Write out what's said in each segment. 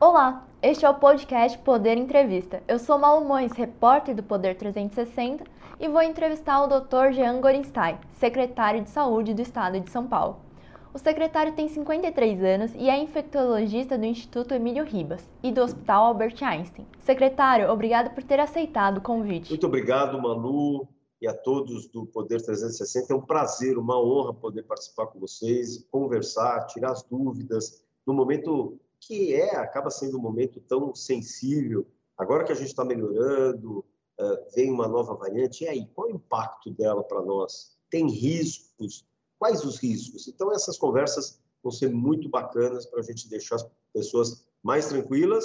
Olá, este é o podcast Poder Entrevista. Eu sou Malu Mões, repórter do Poder 360, e vou entrevistar o Dr. Jean Gorenstein, secretário de Saúde do Estado de São Paulo. O secretário tem 53 anos e é infectologista do Instituto Emílio Ribas e do Hospital Albert Einstein. Secretário, obrigado por ter aceitado o convite. Muito obrigado, Manu, e a todos do Poder 360. É um prazer, uma honra poder participar com vocês, conversar, tirar as dúvidas, no momento que é, acaba sendo um momento tão sensível. Agora que a gente está melhorando, uh, vem uma nova variante, e aí, qual é o impacto dela para nós? Tem riscos? Quais os riscos? Então, essas conversas vão ser muito bacanas para a gente deixar as pessoas mais tranquilas,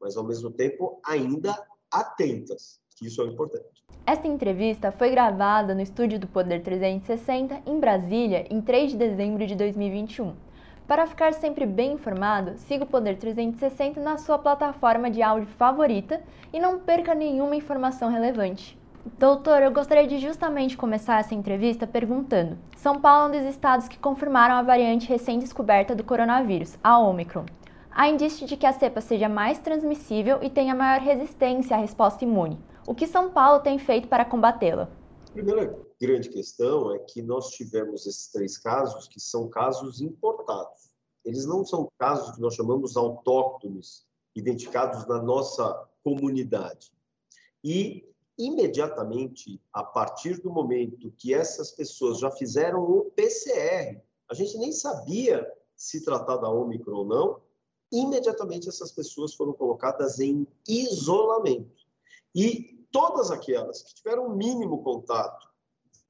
mas ao mesmo tempo ainda atentas, que isso é importante. Esta entrevista foi gravada no estúdio do Poder 360, em Brasília, em 3 de dezembro de 2021. Para ficar sempre bem informado, siga o Poder 360 na sua plataforma de áudio favorita e não perca nenhuma informação relevante. Doutor, eu gostaria de justamente começar essa entrevista perguntando: São Paulo é um dos estados que confirmaram a variante recém-descoberta do coronavírus, a Omicron. Há indício de que a cepa seja mais transmissível e tenha maior resistência à resposta imune. O que São Paulo tem feito para combatê-la? Primeira grande questão é que nós tivemos esses três casos que são casos importados. Eles não são casos que nós chamamos autóctones, identificados na nossa comunidade. E imediatamente, a partir do momento que essas pessoas já fizeram o PCR, a gente nem sabia se tratar da Omicron ou não, imediatamente essas pessoas foram colocadas em isolamento. E todas aquelas que tiveram o mínimo contato,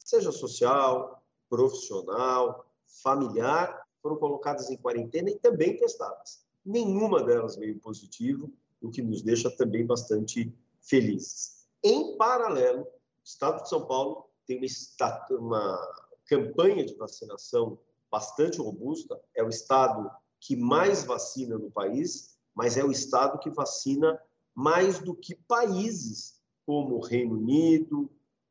seja social, profissional, familiar, foram colocadas em quarentena e também testadas. Nenhuma delas veio positivo, o que nos deixa também bastante felizes. Em paralelo, o Estado de São Paulo tem uma, uma campanha de vacinação bastante robusta, é o Estado que mais vacina no país, mas é o Estado que vacina mais do que países como o Reino Unido,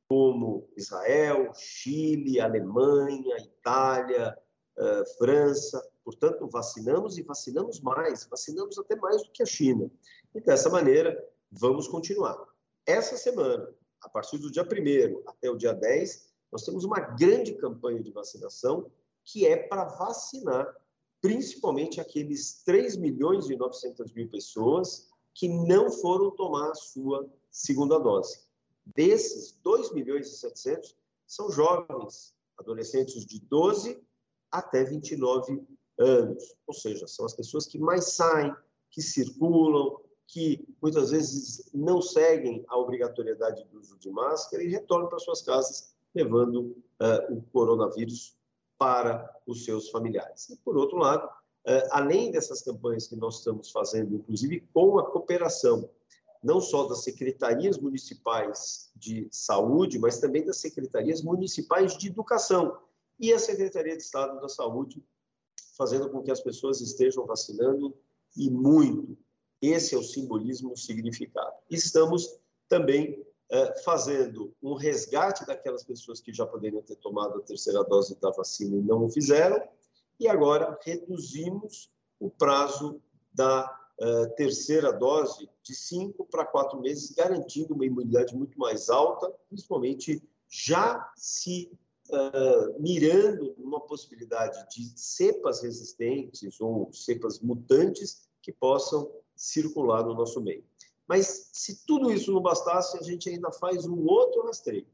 como Israel, Chile, Alemanha, Itália, uh, França. Portanto, vacinamos e vacinamos mais, vacinamos até mais do que a China. E dessa maneira, vamos continuar. Essa semana, a partir do dia 1 até o dia 10, nós temos uma grande campanha de vacinação que é para vacinar principalmente aqueles 3 milhões e 900 mil pessoas que não foram tomar a sua segunda dose. Desses, 2 milhões e 700 são jovens, adolescentes de 12 até 29 anos. Ou seja, são as pessoas que mais saem, que circulam, que muitas vezes não seguem a obrigatoriedade do uso de máscara e retornam para suas casas levando uh, o coronavírus para os seus familiares. E, por outro lado, uh, além dessas campanhas que nós estamos fazendo, inclusive com a cooperação não só das secretarias municipais de saúde, mas também das secretarias municipais de educação e a Secretaria de Estado da Saúde, fazendo com que as pessoas estejam vacinando e muito. Esse é o simbolismo, o significado. Estamos também eh, fazendo um resgate daquelas pessoas que já poderiam ter tomado a terceira dose da vacina e não o fizeram, e agora reduzimos o prazo da uh, terceira dose de cinco para quatro meses, garantindo uma imunidade muito mais alta, principalmente já se uh, mirando numa possibilidade de cepas resistentes ou cepas mutantes que possam circular no nosso meio. Mas se tudo isso não bastasse, a gente ainda faz um outro rastreio.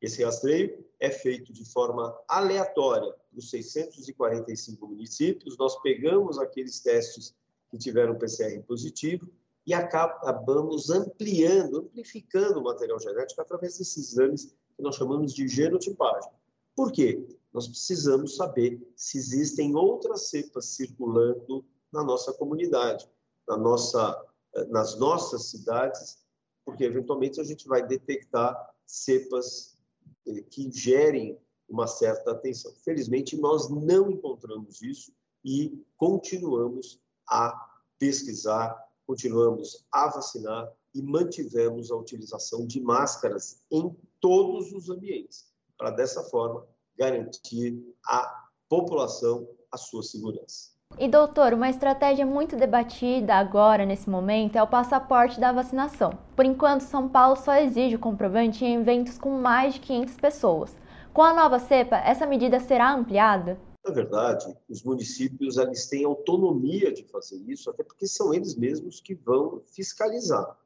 Esse rastreio é feito de forma aleatória nos 645 municípios. Nós pegamos aqueles testes que tiveram PCR positivo e acabamos ampliando, amplificando o material genético através desses exames que nós chamamos de genotipagem. Por quê? Nós precisamos saber se existem outras cepas circulando na nossa comunidade, na nossa, nas nossas cidades, porque eventualmente a gente vai detectar cepas eh, que gerem uma certa atenção. Felizmente, nós não encontramos isso e continuamos a pesquisar, continuamos a vacinar e mantivemos a utilização de máscaras em todos os ambientes, para dessa forma garantir à população a sua segurança. E doutor, uma estratégia muito debatida agora nesse momento é o passaporte da vacinação. Por enquanto, São Paulo só exige o comprovante em eventos com mais de 500 pessoas. Com a nova cepa, essa medida será ampliada? Na verdade, os municípios eles têm autonomia de fazer isso, até porque são eles mesmos que vão fiscalizar.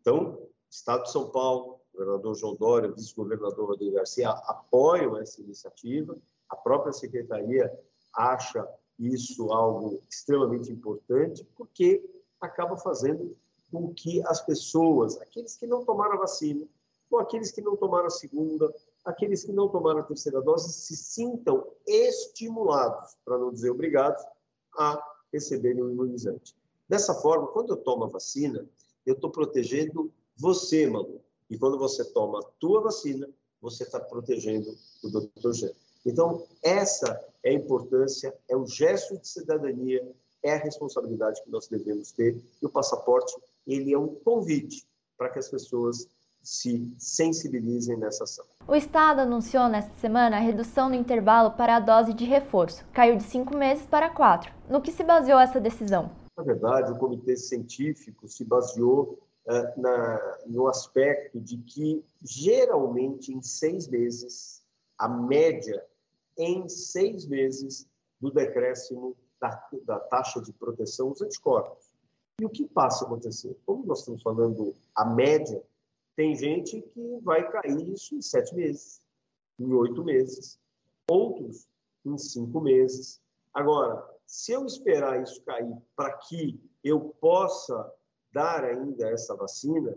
Então, Estado de São Paulo, governador João Dória, vice-governador Rodrigo Garcia apoiam essa iniciativa. A própria secretaria acha isso algo extremamente importante, porque acaba fazendo com que as pessoas, aqueles que não tomaram a vacina, ou aqueles que não tomaram a segunda, aqueles que não tomaram a terceira dose, se sintam estimulados, para não dizer obrigados, a receberem o imunizante. Dessa forma, quando eu tomo a vacina, eu estou protegendo você, Manu. E quando você toma a tua vacina, você está protegendo o doutor Gê. Então, essa é a importância, é o gesto de cidadania, é a responsabilidade que nós devemos ter. E o passaporte, ele é um convite para que as pessoas se sensibilizem nessa ação. O Estado anunciou nesta semana a redução do intervalo para a dose de reforço. Caiu de cinco meses para quatro. No que se baseou essa decisão? Na verdade, o comitê científico se baseou uh, na, no aspecto de que, geralmente, em seis meses, a média em seis meses do decréscimo da, da taxa de proteção dos anticorpos. E o que passa a acontecer? Como nós estamos falando a média, tem gente que vai cair isso em sete meses, em oito meses, outros em cinco meses. Agora, se eu esperar isso cair para que eu possa dar ainda essa vacina,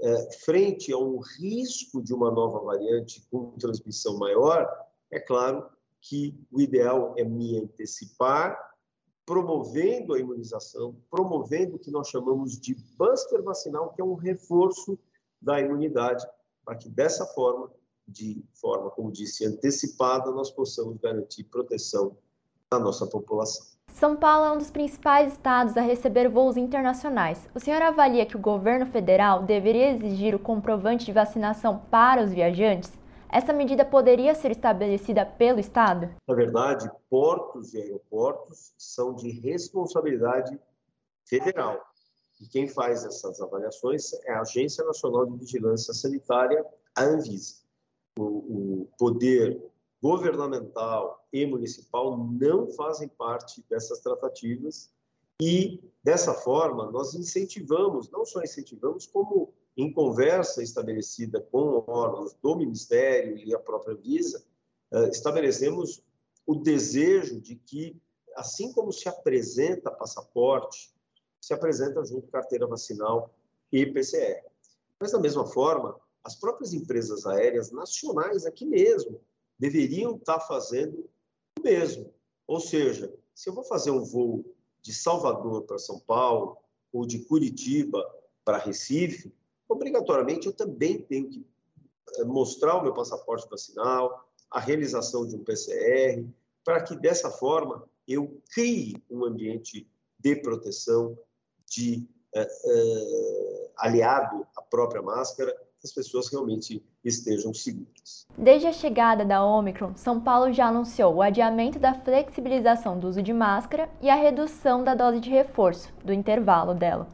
é, frente a um risco de uma nova variante com transmissão maior, é claro que o ideal é me antecipar, promovendo a imunização, promovendo o que nós chamamos de buster vacinal, que é um reforço da imunidade, para que dessa forma, de forma, como disse, antecipada, nós possamos garantir proteção da nossa população. São Paulo é um dos principais estados a receber voos internacionais. O senhor avalia que o governo federal deveria exigir o comprovante de vacinação para os viajantes? Essa medida poderia ser estabelecida pelo Estado? Na verdade, portos e aeroportos são de responsabilidade federal. E quem faz essas avaliações é a Agência Nacional de Vigilância Sanitária, a Anvisa. O, o poder governamental e municipal não fazem parte dessas tratativas e, dessa forma, nós incentivamos, não só incentivamos, como em conversa estabelecida com órgãos do Ministério e a própria Visa, eh, estabelecemos o desejo de que, assim como se apresenta passaporte, se apresenta junto carteira vacinal e PCR. Mas, da mesma forma, as próprias empresas aéreas nacionais aqui mesmo deveriam estar fazendo o mesmo. Ou seja, se eu vou fazer um voo de Salvador para São Paulo ou de Curitiba para Recife, obrigatoriamente eu também tenho que eh, mostrar o meu passaporte vacinal, a realização de um PCR, para que dessa forma eu crie um ambiente de proteção, de eh, eh, aliado à própria máscara, que as pessoas realmente estejam seguras. Desde a chegada da Omicron, São Paulo já anunciou o adiamento da flexibilização do uso de máscara e a redução da dose de reforço, do intervalo dela.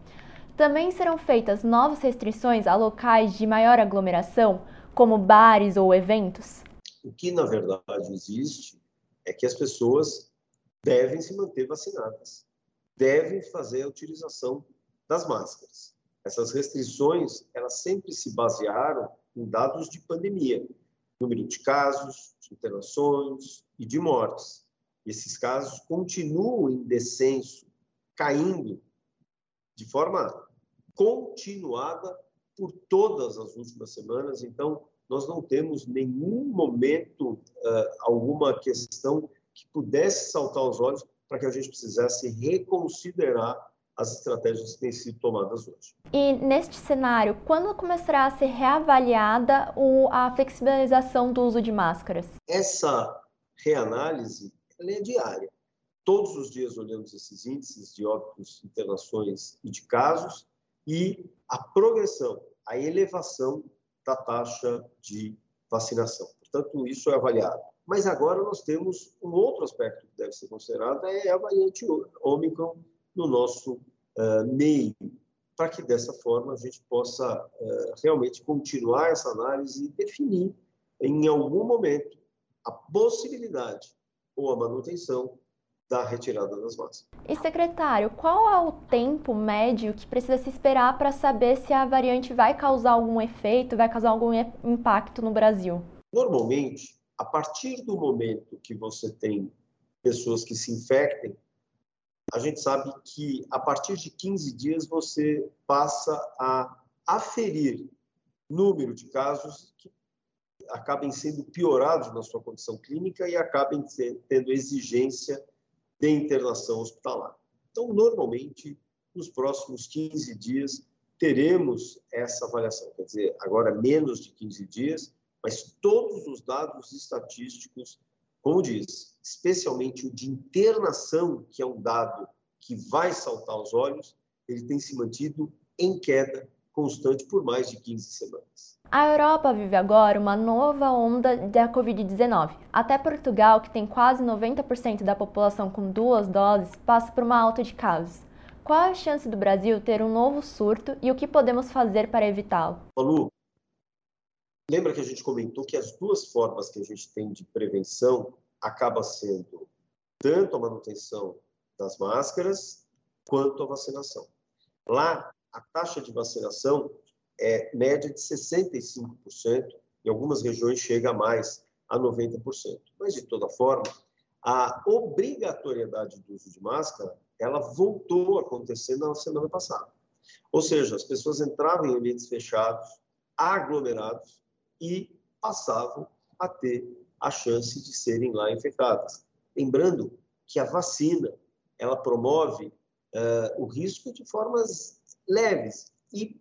Também serão feitas novas restrições a locais de maior aglomeração, como bares ou eventos? O que, na verdade, existe é que as pessoas devem se manter vacinadas, devem fazer a utilização das máscaras. Essas restrições, elas sempre se basearam em dados de pandemia, número de casos, de internações e de mortes. Esses casos continuam em descenso, caindo de forma continuada por todas as últimas semanas. Então, nós não temos nenhum momento, uh, alguma questão que pudesse saltar aos olhos para que a gente precisasse reconsiderar as estratégias que têm sido tomadas hoje. E neste cenário, quando começará a ser reavaliada a flexibilização do uso de máscaras? Essa reanálise é diária. Todos os dias olhamos esses índices de óbitos, internações e de casos e a progressão, a elevação da taxa de vacinação. Portanto, isso é avaliado Mas agora nós temos um outro aspecto que deve ser considerado, é a variante Ômicron no nosso uh, meio, para que dessa forma a gente possa uh, realmente continuar essa análise e definir em algum momento a possibilidade ou a manutenção da retirada das máscaras. E secretário, qual é o tempo médio que precisa se esperar para saber se a variante vai causar algum efeito, vai causar algum impacto no Brasil? Normalmente, a partir do momento que você tem pessoas que se infectem, a gente sabe que a partir de 15 dias você passa a aferir número de casos que acabem sendo piorados na sua condição clínica e acabem tendo exigência de internação hospitalar. Então, normalmente, nos próximos 15 dias, teremos essa avaliação. Quer dizer, agora menos de 15 dias, mas todos os dados estatísticos, como diz, especialmente o de internação, que é um dado que vai saltar aos olhos, ele tem se mantido em queda constante por mais de 15 semanas. A Europa vive agora uma nova onda da Covid-19. Até Portugal, que tem quase 90% da população com duas doses, passa por uma alta de casos. Qual a chance do Brasil ter um novo surto e o que podemos fazer para evitá-lo? Lembra que a gente comentou que as duas formas que a gente tem de prevenção acaba sendo tanto a manutenção das máscaras quanto a vacinação. Lá, a taxa de vacinação é média de 65%, em algumas regiões chega a mais, a 90%. Mas, de toda forma, a obrigatoriedade do uso de máscara, ela voltou a acontecer na semana passada. Ou seja, as pessoas entravam em ambientes fechados, aglomerados, e passavam a ter a chance de serem lá infectadas. Lembrando que a vacina, ela promove uh, o risco de formas leves e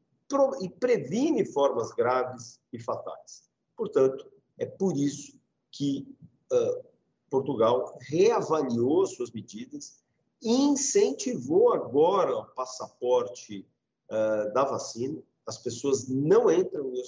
e previne formas graves e fatais. Portanto, é por isso que uh, Portugal reavaliou suas medidas e incentivou agora o passaporte uh, da vacina. As pessoas não entram em,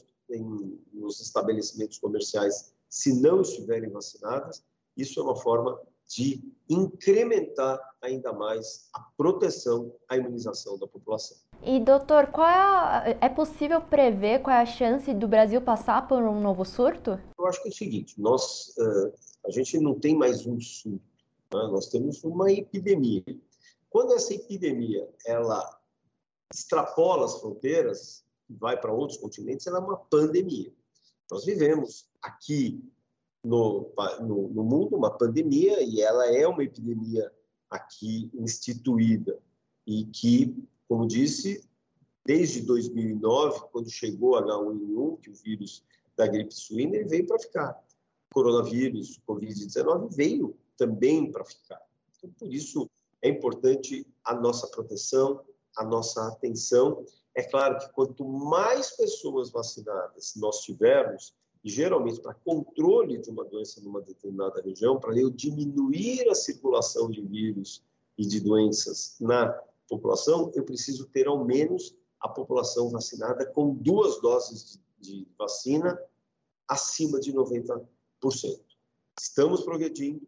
nos estabelecimentos comerciais se não estiverem vacinadas. Isso é uma forma de incrementar ainda mais a proteção, a imunização da população. E doutor, qual é, a, é possível prever qual é a chance do Brasil passar por um novo surto? Eu acho que é o seguinte: nós uh, a gente não tem mais um surto, né? nós temos uma epidemia. Quando essa epidemia ela extrapola as fronteiras vai para outros continentes, ela é uma pandemia. Nós vivemos aqui no, no, no mundo uma pandemia e ela é uma epidemia aqui instituída e que como disse, desde 2009, quando chegou H1N1, que o vírus da gripe suína, ele veio para ficar. O coronavírus, Covid-19, veio também para ficar. Então, por isso, é importante a nossa proteção, a nossa atenção. É claro que quanto mais pessoas vacinadas nós tivermos, geralmente para controle de uma doença numa determinada região, para eu diminuir a circulação de vírus e de doenças na população, eu preciso ter ao menos a população vacinada com duas doses de, de vacina acima de 90%. Estamos progredindo,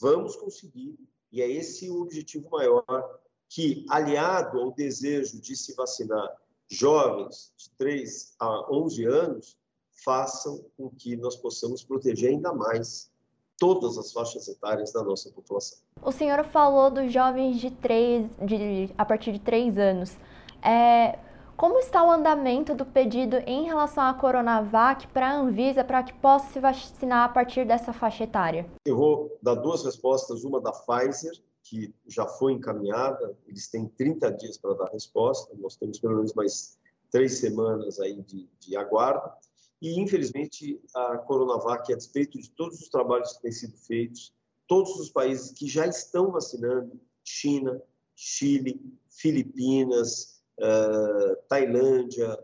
vamos conseguir, e é esse o objetivo maior que, aliado ao desejo de se vacinar jovens de 3 a 11 anos, façam com que nós possamos proteger ainda mais todas as faixas etárias da nossa população. O senhor falou dos jovens de três, de, a partir de 3 anos. É, como está o andamento do pedido em relação à Coronavac para a Anvisa para que possa se vacinar a partir dessa faixa etária? Eu vou dar duas respostas, uma da Pfizer, que já foi encaminhada, eles têm 30 dias para dar resposta, nós temos pelo menos mais três semanas aí de, de aguardo, e, infelizmente, a Coronavac, a despeito de todos os trabalhos que têm sido feitos, todos os países que já estão vacinando, China, Chile, Filipinas, uh, Tailândia,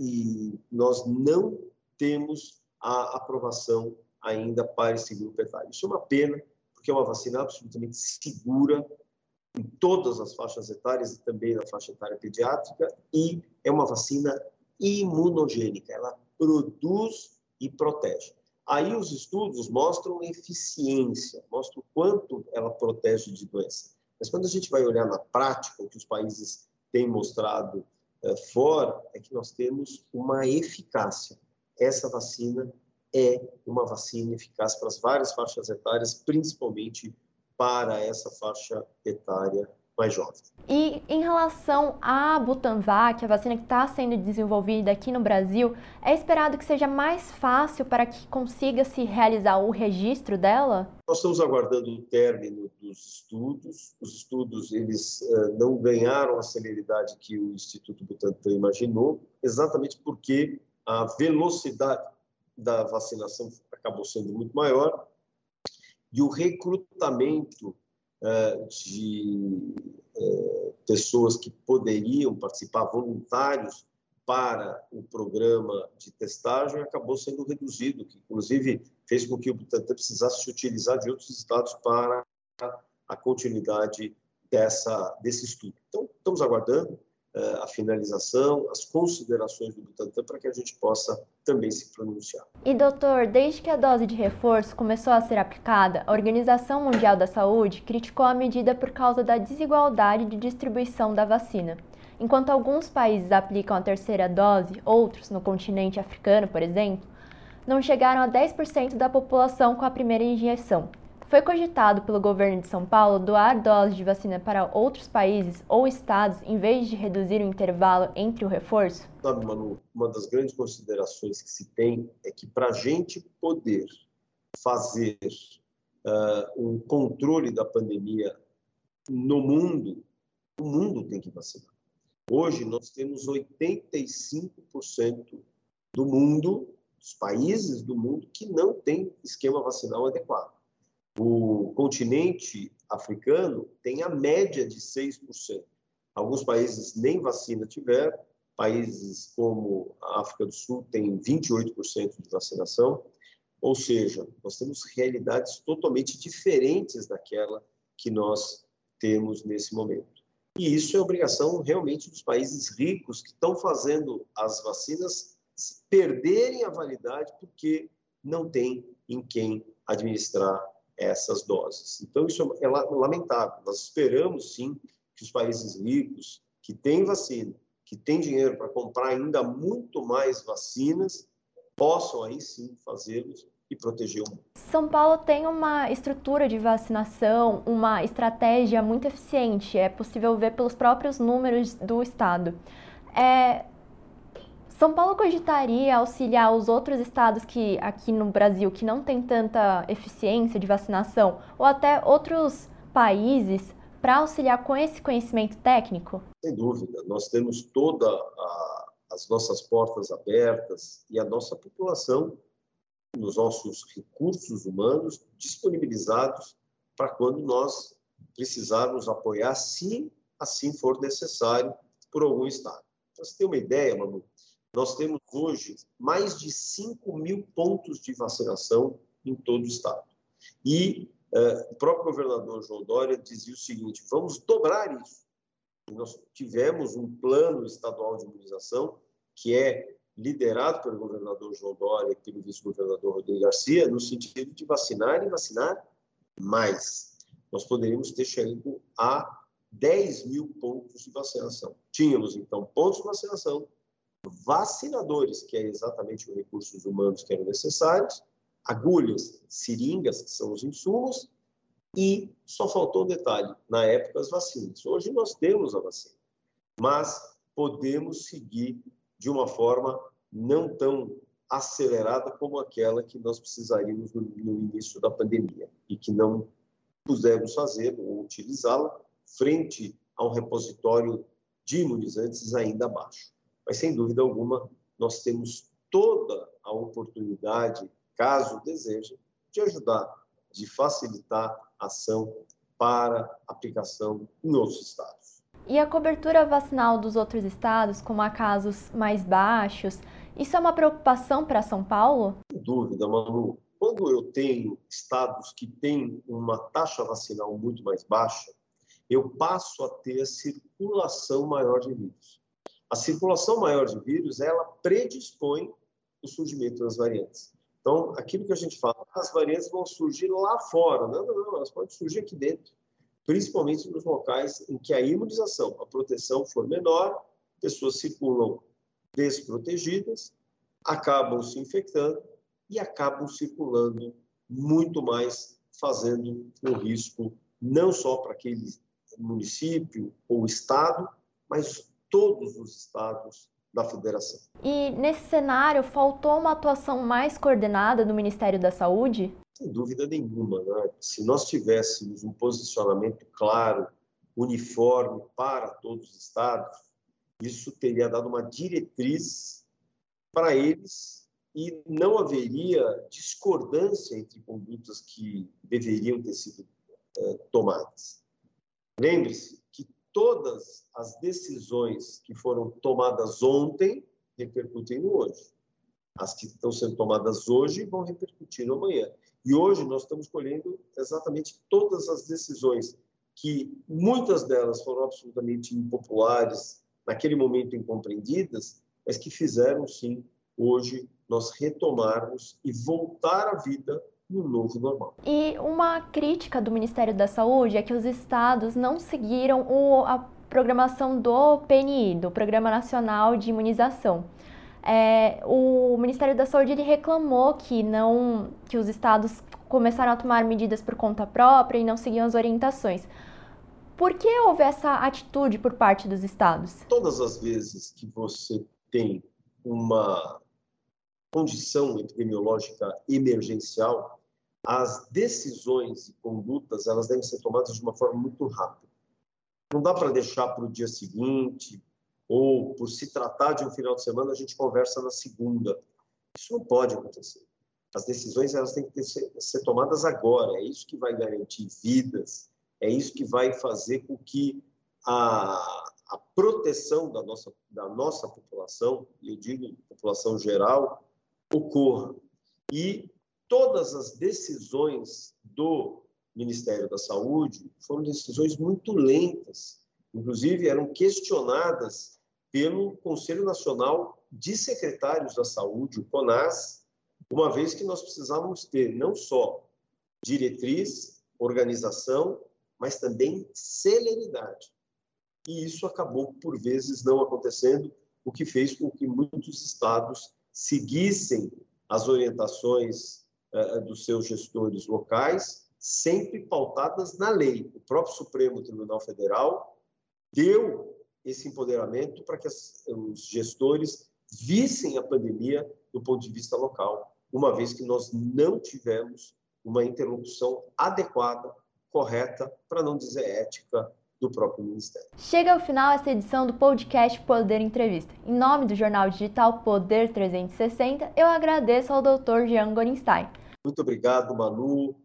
e nós não temos a aprovação ainda para esse grupo etário. Isso é uma pena, porque é uma vacina absolutamente segura em todas as faixas etárias e também na faixa etária pediátrica, e é uma vacina imunogênica, ela produz e protege. Aí os estudos mostram eficiência, mostram quanto ela protege de doença. Mas quando a gente vai olhar na prática, o que os países têm mostrado é, fora, é que nós temos uma eficácia. Essa vacina é uma vacina eficaz para as várias faixas etárias, principalmente para essa faixa etária mais jovens. E em relação à Butanvac, a vacina que está sendo desenvolvida aqui no Brasil, é esperado que seja mais fácil para que consiga se realizar o registro dela? Nós estamos aguardando o término dos estudos. Os estudos eles uh, não ganharam a celeridade que o Instituto Butantan imaginou, exatamente porque a velocidade da vacinação acabou sendo muito maior e o recrutamento é, de é, pessoas que poderiam participar, voluntários para o programa de testagem, acabou sendo reduzido, que inclusive fez com que o Butantan precisasse se utilizar de outros estados para a continuidade dessa, desse estudo. Então, estamos aguardando a finalização, as considerações do Butantan para que a gente possa também se pronunciar. E doutor, desde que a dose de reforço começou a ser aplicada, a Organização Mundial da Saúde criticou a medida por causa da desigualdade de distribuição da vacina. Enquanto alguns países aplicam a terceira dose, outros, no continente africano, por exemplo, não chegaram a 10% da população com a primeira injeção, foi cogitado pelo governo de São Paulo doar doses de vacina para outros países ou estados em vez de reduzir o intervalo entre o reforço? Sabe, Manu, uma das grandes considerações que se tem é que para a gente poder fazer uh, um controle da pandemia no mundo, o mundo tem que vacinar. Hoje nós temos 85% do mundo, dos países do mundo, que não tem esquema vacinal adequado. O continente africano tem a média de 6%. Alguns países nem vacina tiveram, países como a África do Sul têm 28% de vacinação, ou seja, nós temos realidades totalmente diferentes daquela que nós temos nesse momento. E isso é obrigação realmente dos países ricos que estão fazendo as vacinas perderem a validade porque não tem em quem administrar essas doses. Então, isso é lamentável. Nós esperamos, sim, que os países ricos, que têm vacina, que têm dinheiro para comprar ainda muito mais vacinas, possam aí sim fazê-los e proteger o mundo. São Paulo tem uma estrutura de vacinação, uma estratégia muito eficiente, é possível ver pelos próprios números do estado. É, são Paulo cogitaria auxiliar os outros estados que aqui no Brasil que não tem tanta eficiência de vacinação ou até outros países para auxiliar com esse conhecimento técnico? Sem dúvida, nós temos todas as nossas portas abertas e a nossa população, os nossos recursos humanos disponibilizados para quando nós precisarmos apoiar, se assim for necessário, por algum estado. Para você ter uma ideia, Manu, nós temos hoje mais de 5 mil pontos de vacinação em todo o estado. E uh, o próprio governador João Dória dizia o seguinte: vamos dobrar isso. Nós tivemos um plano estadual de imunização que é liderado pelo governador João Dória e pelo vice-governador Rodrigo Garcia, no sentido de vacinar e vacinar mais. Nós poderíamos ter chegado a 10 mil pontos de vacinação. Tínhamos, então, pontos de vacinação, vacinadores, que é exatamente os recursos humanos que eram necessários, agulhas, seringas, que são os insumos, e só faltou um detalhe, na época as vacinas. Hoje nós temos a vacina, mas podemos seguir de uma forma não tão acelerada como aquela que nós precisaríamos no, no início da pandemia e que não pudemos fazer ou utilizá-la frente a um repositório de imunizantes ainda baixo. Mas, sem dúvida alguma, nós temos toda a oportunidade, caso deseje, de ajudar, de facilitar a ação para aplicação em outros estados. E a cobertura vacinal dos outros estados, como há casos mais baixos, isso é uma preocupação para São Paulo? Sem dúvida, Manu. Quando eu tenho estados que têm uma taxa vacinal muito mais baixa, eu passo a ter circulação maior de vírus. A circulação maior de vírus, ela predispõe o surgimento das variantes. Então, aquilo que a gente fala, as variantes vão surgir lá fora. Não, não, não, elas podem surgir aqui dentro. Principalmente nos locais em que a imunização, a proteção for menor, pessoas circulam desprotegidas, acabam se infectando e acabam circulando muito mais, fazendo um risco não só para aquele município ou estado, mas todos os estados da federação. E nesse cenário, faltou uma atuação mais coordenada do Ministério da Saúde? Sem dúvida nenhuma. Né? Se nós tivéssemos um posicionamento claro, uniforme para todos os estados, isso teria dado uma diretriz para eles e não haveria discordância entre condutas que deveriam ter sido é, tomadas. Lembre-se todas as decisões que foram tomadas ontem repercutem no hoje. As que estão sendo tomadas hoje vão repercutir no amanhã. E hoje nós estamos colhendo exatamente todas as decisões que muitas delas foram absolutamente impopulares, naquele momento incompreendidas, mas que fizeram sim hoje nós retomarmos e voltar à vida no novo normal. E uma crítica do Ministério da Saúde é que os estados não seguiram o, a programação do PNI, do Programa Nacional de Imunização. É, o Ministério da Saúde ele reclamou que não que os estados começaram a tomar medidas por conta própria e não seguiam as orientações. Por que houve essa atitude por parte dos estados? Todas as vezes que você tem uma condição epidemiológica emergencial, as decisões e condutas elas devem ser tomadas de uma forma muito rápida. Não dá para deixar para o dia seguinte ou por se tratar de um final de semana a gente conversa na segunda. Isso não pode acontecer. As decisões elas têm que ter, ser, ser tomadas agora. É isso que vai garantir vidas. É isso que vai fazer com que a, a proteção da nossa, da nossa população, e eu digo população geral, ocorra. E todas as decisões do Ministério da Saúde foram decisões muito lentas, inclusive eram questionadas pelo Conselho Nacional de Secretários da Saúde, o CONAS, uma vez que nós precisávamos ter não só diretriz, organização, mas também celeridade. E isso acabou, por vezes, não acontecendo, o que fez com que muitos estados seguissem as orientações dos seus gestores locais, sempre pautadas na lei. O próprio Supremo Tribunal Federal deu esse empoderamento para que as, os gestores vissem a pandemia do ponto de vista local, uma vez que nós não tivemos uma interlocução adequada, correta, para não dizer ética, do próprio Ministério. Chega ao final essa edição do podcast Poder Entrevista. Em nome do jornal digital Poder 360, eu agradeço ao Dr. Jean Gorenstein. Muito obrigado, Manu.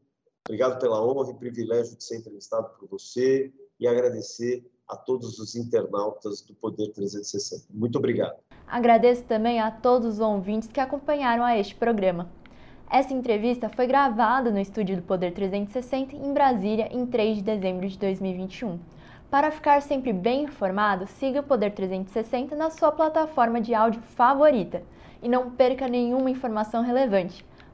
Obrigado pela honra e privilégio de ser entrevistado por você e agradecer a todos os internautas do Poder 360. Muito obrigado. Agradeço também a todos os ouvintes que acompanharam a este programa. Essa entrevista foi gravada no estúdio do Poder 360 em Brasília em 3 de dezembro de 2021. Para ficar sempre bem informado, siga o Poder 360 na sua plataforma de áudio favorita e não perca nenhuma informação relevante.